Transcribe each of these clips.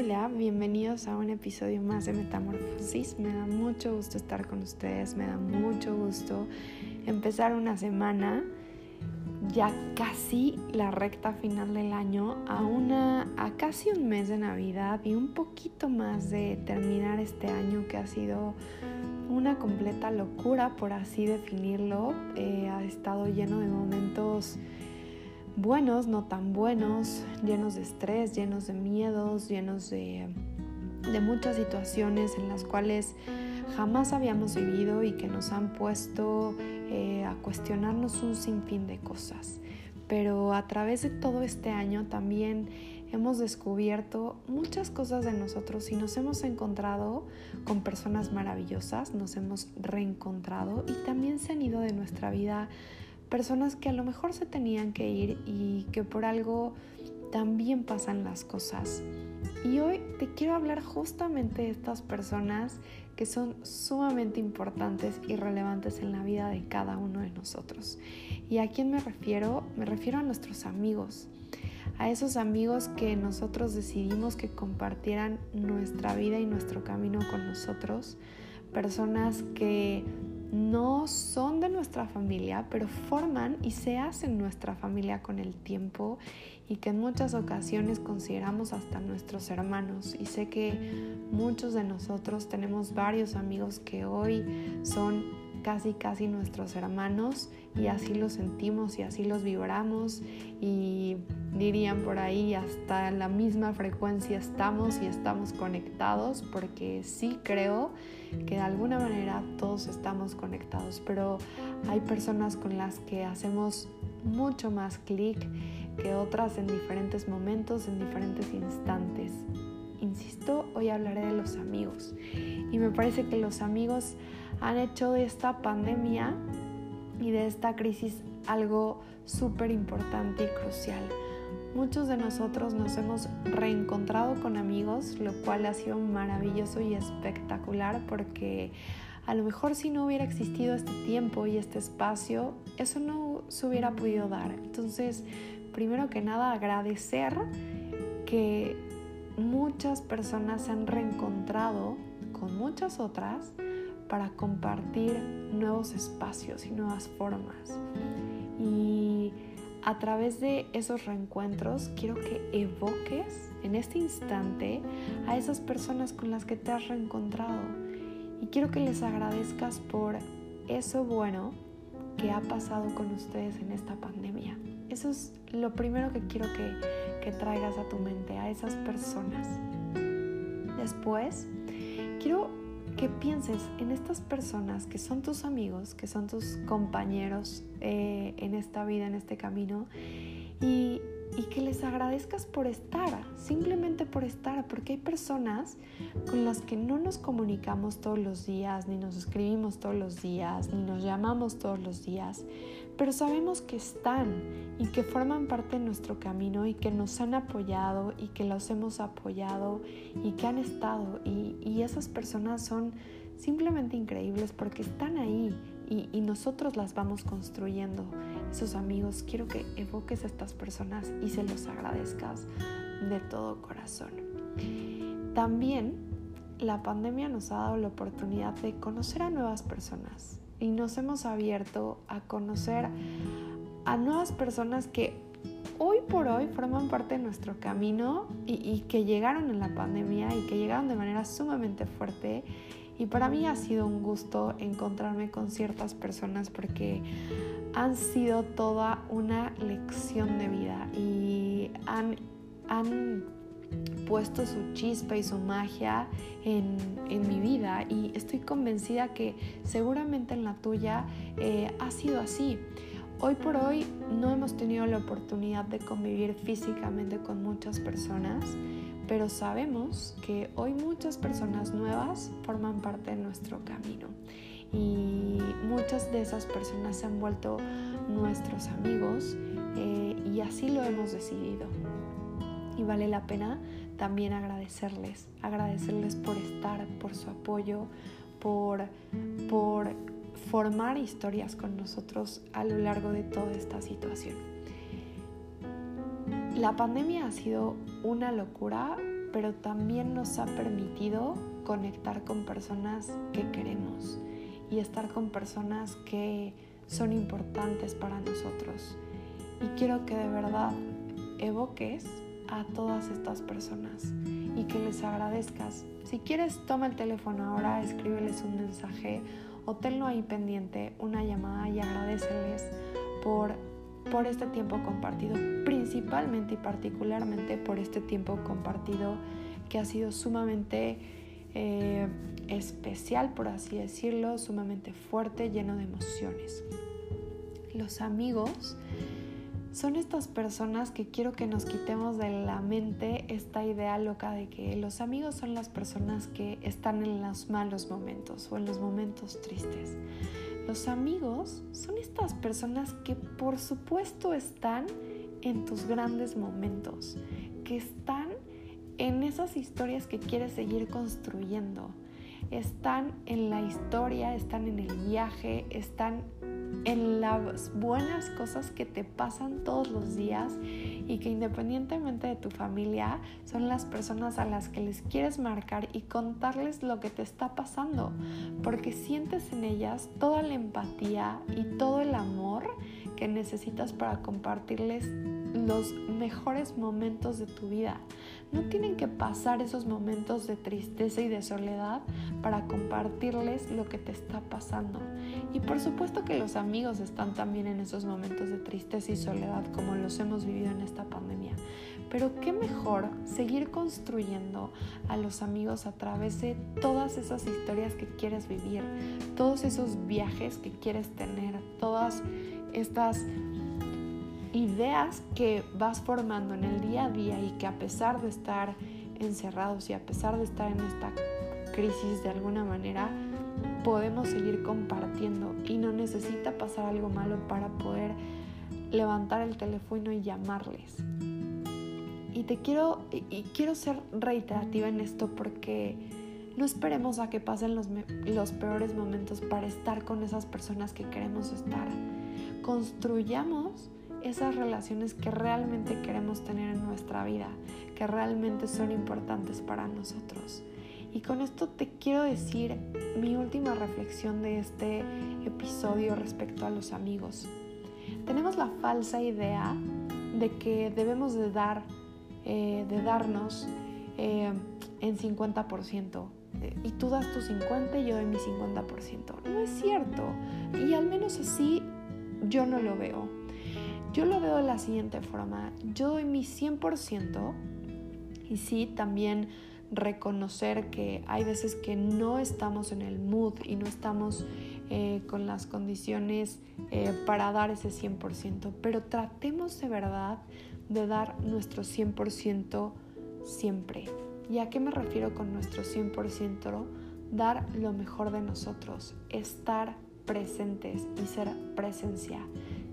Hola, bienvenidos a un episodio más de Metamorfosis. Me da mucho gusto estar con ustedes, me da mucho gusto empezar una semana, ya casi la recta final del año, a, una, a casi un mes de Navidad y un poquito más de terminar este año que ha sido una completa locura, por así definirlo. Eh, ha estado lleno de momentos buenos, no tan buenos, llenos de estrés, llenos de miedos, llenos de, muchas situaciones en las cuales jamás habíamos vivido y que nos han puesto eh, a cuestionarnos un sinfín de cosas. Pero a través de todo este año también hemos descubierto muchas cosas de nosotros y nos hemos encontrado con personas maravillosas, nos hemos reencontrado y también se han ido de nuestra vida personas que a lo mejor se tenían que ir y que por algo también pasan las cosas. Y hoy te quiero hablar justamente de estas personas que son sumamente importantes y relevantes en la vida de cada uno de nosotros. ¿Y a quién me refiero? Me refiero a nuestros amigos, a esos amigos que nosotros decidimos que compartieran nuestra vida y nuestro camino con nosotros, personas que no son de nuestra familia, pero forman y se hacen nuestra familia con el tiempo y que en muchas ocasiones consideramos hasta nuestros hermanos. Y sé que muchos de nosotros tenemos varios amigos que hoy son casi casi nuestros hermanos y así los sentimos y así los vibramos y dirían por ahí hasta la misma frecuencia estamos y estamos conectados porque sí creo que de alguna manera todos estamos conectados pero hay personas con las que hacemos mucho más clic que otras en diferentes momentos, en diferentes instantes. Insisto, hoy hablaré de los amigos y me parece que los amigos han hecho de esta pandemia y de esta crisis algo súper importante y crucial. Muchos de nosotros nos hemos reencontrado con amigos, lo cual ha sido maravilloso y espectacular porque a lo mejor si no hubiera existido este tiempo y este espacio, eso no se hubiera podido dar. Entonces, primero que nada, agradecer que muchas personas se han reencontrado con muchas otras para compartir nuevos espacios y nuevas formas. Y a través de esos reencuentros quiero que evoques en este instante a esas personas con las que te has reencontrado y quiero que les agradezcas por eso bueno que ha pasado con ustedes en esta pandemia. Eso es lo primero que quiero que, que traigas a tu mente, a esas personas. Después, quiero que pienses en estas personas que son tus amigos, que son tus compañeros eh, en esta vida, en este camino, y, y que les agradezcas por estar, simplemente por estar, porque hay personas con las que no nos comunicamos todos los días, ni nos escribimos todos los días, ni nos llamamos todos los días, pero sabemos que están y que forman parte de nuestro camino y que nos han apoyado y que los hemos apoyado y que han estado y, esas personas son simplemente increíbles porque están ahí y, y, nosotros las vamos construyendo. Esos amigos, quiero que evoques a estas personas y se los agradezcas de todo corazón. También la pandemia nos ha dado la oportunidad de conocer a nuevas personas, y nos hemos abierto a conocer a nuevas personas que hoy por hoy forman parte de nuestro camino y, que llegaron en la pandemia y que llegaron de manera sumamente fuerte. Y para mí ha sido un gusto encontrarme con ciertas personas porque han sido toda una lección de vida y han, han puesto su chispa y su magia en, mi vida y estoy convencida que seguramente en la tuya eh, ha sido así. Hoy por hoy no hemos tenido la oportunidad de convivir físicamente con muchas personas, pero sabemos que hoy muchas personas nuevas forman parte de nuestro camino y muchas de esas personas se han vuelto nuestros amigos eh, y así lo hemos decidido y vale la pena también agradecerles, agradecerles por estar, por su apoyo, por, por formar historias con nosotros a lo largo de toda esta situación. La pandemia ha sido una locura pero también nos ha permitido conectar con personas que queremos y estar con personas que son importantes para nosotros. Y quiero que de verdad evoques a todas estas personas y que les agradezcas. Si quieres, toma el teléfono ahora, escríbeles un mensaje o tenlo ahí pendiente, una llamada y agradeceles por, por este tiempo compartido, principalmente y particularmente por este tiempo compartido que ha sido sumamente eh, especial, por así decirlo, sumamente fuerte, lleno de emociones. Los amigos son estas personas que quiero que nos quitemos de la mente esta idea loca de que los amigos son las personas que están en los malos momentos o en los momentos tristes. Los amigos son estas personas que por supuesto están en tus grandes momentos, que están en esas historias que quieres seguir construyendo. Están en la historia, están en el viaje, están en las buenas cosas que te pasan todos los días y que independientemente de tu familia son las personas a las que les quieres marcar y contarles lo que te está pasando, porque sientes en ellas toda la empatía y todo el amor que necesitas para compartirles los mejores momentos de tu vida. No tienen que pasar esos momentos de tristeza y de soledad para compartirles lo que te está pasando. Y por supuesto que los amigos están también en esos momentos de tristeza y soledad como los hemos vivido en esta pandemia. Pero qué mejor seguir construyendo a los amigos a través de todas esas historias que quieres vivir, todos esos viajes que quieres tener, todas estas ideas que vas formando en el día a día y que a pesar de estar encerrados y a pesar de estar en esta crisis de alguna manera, podemos seguir compartiendo y no necesita pasar algo malo para poder levantar el teléfono y llamarles. Y te quiero y quiero ser reiterativa en esto porque no esperemos a que pasen los, los peores momentos para estar con esas personas que queremos estar. Construyamos esas relaciones que realmente queremos tener en nuestra vida, que realmente son importantes para nosotros. Y con esto te quiero decir mi última reflexión de este episodio respecto a los amigos. Tenemos la falsa idea de que debemos de dar, eh, de darnos eh, en 50%. Y tú das tu 50 y yo doy mi 50%. No es cierto. Y al menos así yo no lo veo. Yo lo veo de la siguiente forma. Yo doy mi 100% y sí, también reconocer que hay veces que no estamos en el mood y no estamos eh, con las condiciones eh, para dar ese 100%, pero tratemos de verdad de dar nuestro 100% siempre. ¿Y a qué me refiero con nuestro 100%? Dar lo mejor de nosotros, estar presentes y ser presencia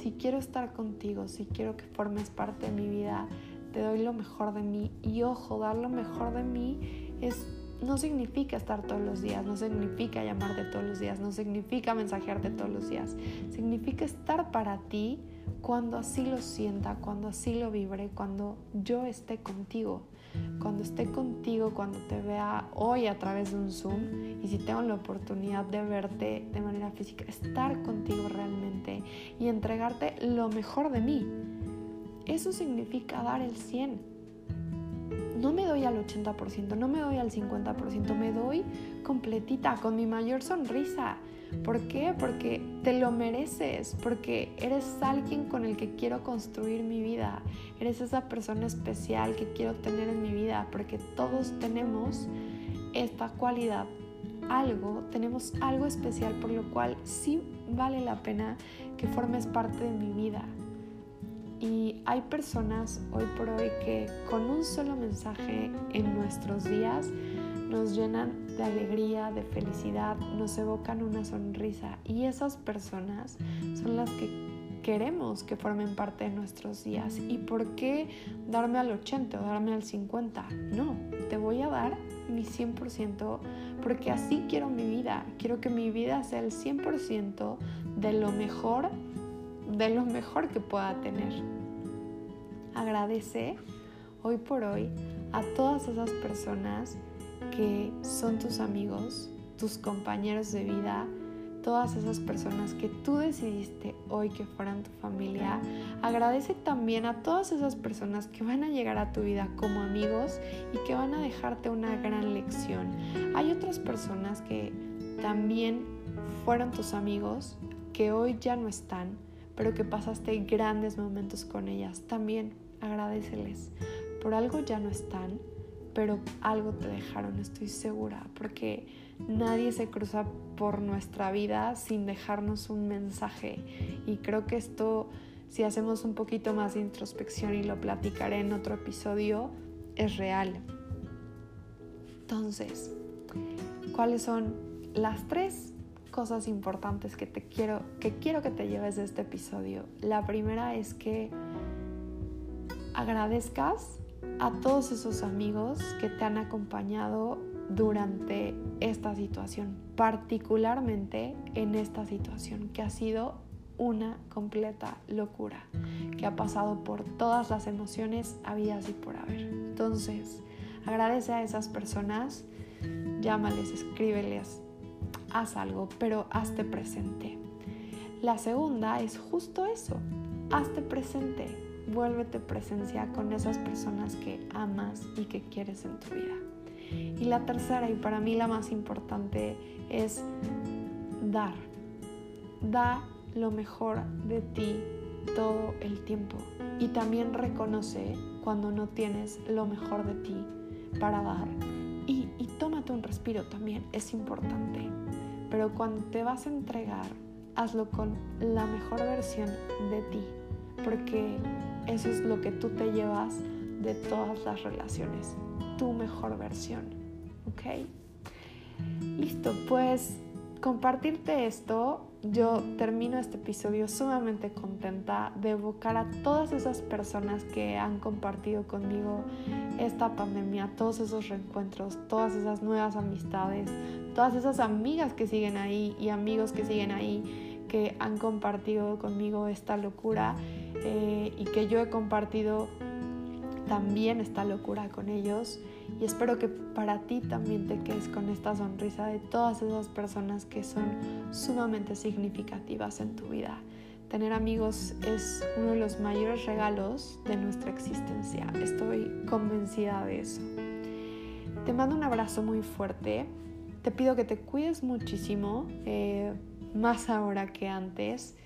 si quiero estar contigo, si quiero que formes parte de mi vida, te doy lo mejor de mí. Y ojo, dar lo mejor de mí es no significa estar todos los días, no significa llamarte todos los días, no significa mensajearte todos los días. Significa estar para ti cuando así lo sienta, cuando así lo vibre, cuando yo esté contigo cuando esté contigo, cuando te vea hoy a través de un Zoom y si tengo la oportunidad de verte de manera física, estar contigo realmente y entregarte lo mejor de mí. Eso significa dar el 100. No me doy al 80%, no me doy al 50%, me doy completita, con mi mayor sonrisa ¿Por qué? Porque te lo mereces, porque eres alguien con el que quiero construir mi vida, eres esa persona especial que quiero tener en mi vida, porque todos tenemos esta cualidad, algo, tenemos algo especial por lo cual sí vale la pena que formes parte de mi vida. Y hay personas hoy por hoy que con un solo mensaje en nuestros días nos llenan de alegría, de felicidad, nos evocan una sonrisa y esas personas son las que queremos que formen parte de nuestros días. ¿Y por qué darme al 80 o darme al 50? No, te voy a dar mi 100% porque así quiero mi vida. Quiero que mi vida sea el 100% de lo mejor, de lo mejor que pueda tener. Agradece hoy por hoy a todas esas personas que son tus amigos, tus compañeros de vida, todas esas personas que tú decidiste hoy que fueran tu familia. Agradece también a todas esas personas que van a llegar a tu vida como amigos y que van a dejarte una gran lección. Hay otras personas que también fueron tus amigos, que hoy ya no están, pero que pasaste grandes momentos con ellas. También agradeceles. Por algo ya no están, pero algo te dejaron, estoy segura, porque nadie se cruza por nuestra vida sin dejarnos un mensaje. Y creo que esto, si hacemos un poquito más de introspección y lo platicaré en otro episodio, es real. Entonces, ¿cuáles son las tres cosas importantes que te quiero que quiero que te lleves de este episodio? La primera es que agradezcas a todos esos amigos que te han acompañado durante esta situación, particularmente en esta situación que ha sido una completa locura, que ha pasado por todas las emociones habidas y por haber. Entonces, agradece a esas personas, llámales, escríbeles, haz algo, pero hazte presente. La segunda es justo eso, hazte presente, vuélvete presencia con esas personas que amas y que quieres en tu vida. Y la tercera, y para mí la más importante, es dar. Da lo mejor de ti todo el tiempo. Y también reconoce cuando no tienes lo mejor de ti para dar. Y, y tómate un respiro también, es importante. Pero cuando te vas a entregar, hazlo con la mejor versión de ti. Porque eso es lo que tú te llevas de todas las relaciones tu mejor versión. ¿Ok? Listo, pues compartirte esto, yo termino este episodio sumamente contenta de evocar a todas esas personas que han compartido conmigo esta pandemia, todos esos reencuentros, todas esas nuevas amistades, todas esas amigas que siguen ahí y amigos que siguen ahí, que han compartido conmigo esta locura eh, y que yo he compartido también esta locura con ellos y espero que para ti también te quedes con esta sonrisa de todas esas personas que son sumamente significativas en tu vida. Tener amigos es uno de los mayores regalos de nuestra existencia. Estoy convencida de eso. Te mando un abrazo muy fuerte. Te pido que te cuides muchísimo, eh, más ahora que antes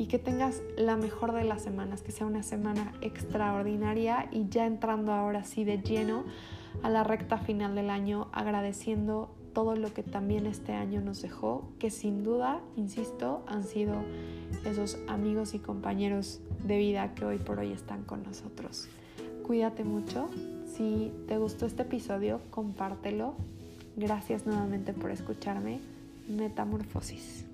y que tengas la mejor de las semanas, que sea una semana extraordinaria y ya entrando ahora sí de lleno a la recta final del año, agradeciendo todo lo que también este año nos dejó, que sin duda, insisto, han sido esos amigos y compañeros de vida que hoy por hoy están con nosotros. Cuídate mucho. Si te gustó este episodio, compártelo. Gracias nuevamente por escucharme. Metamorfosis.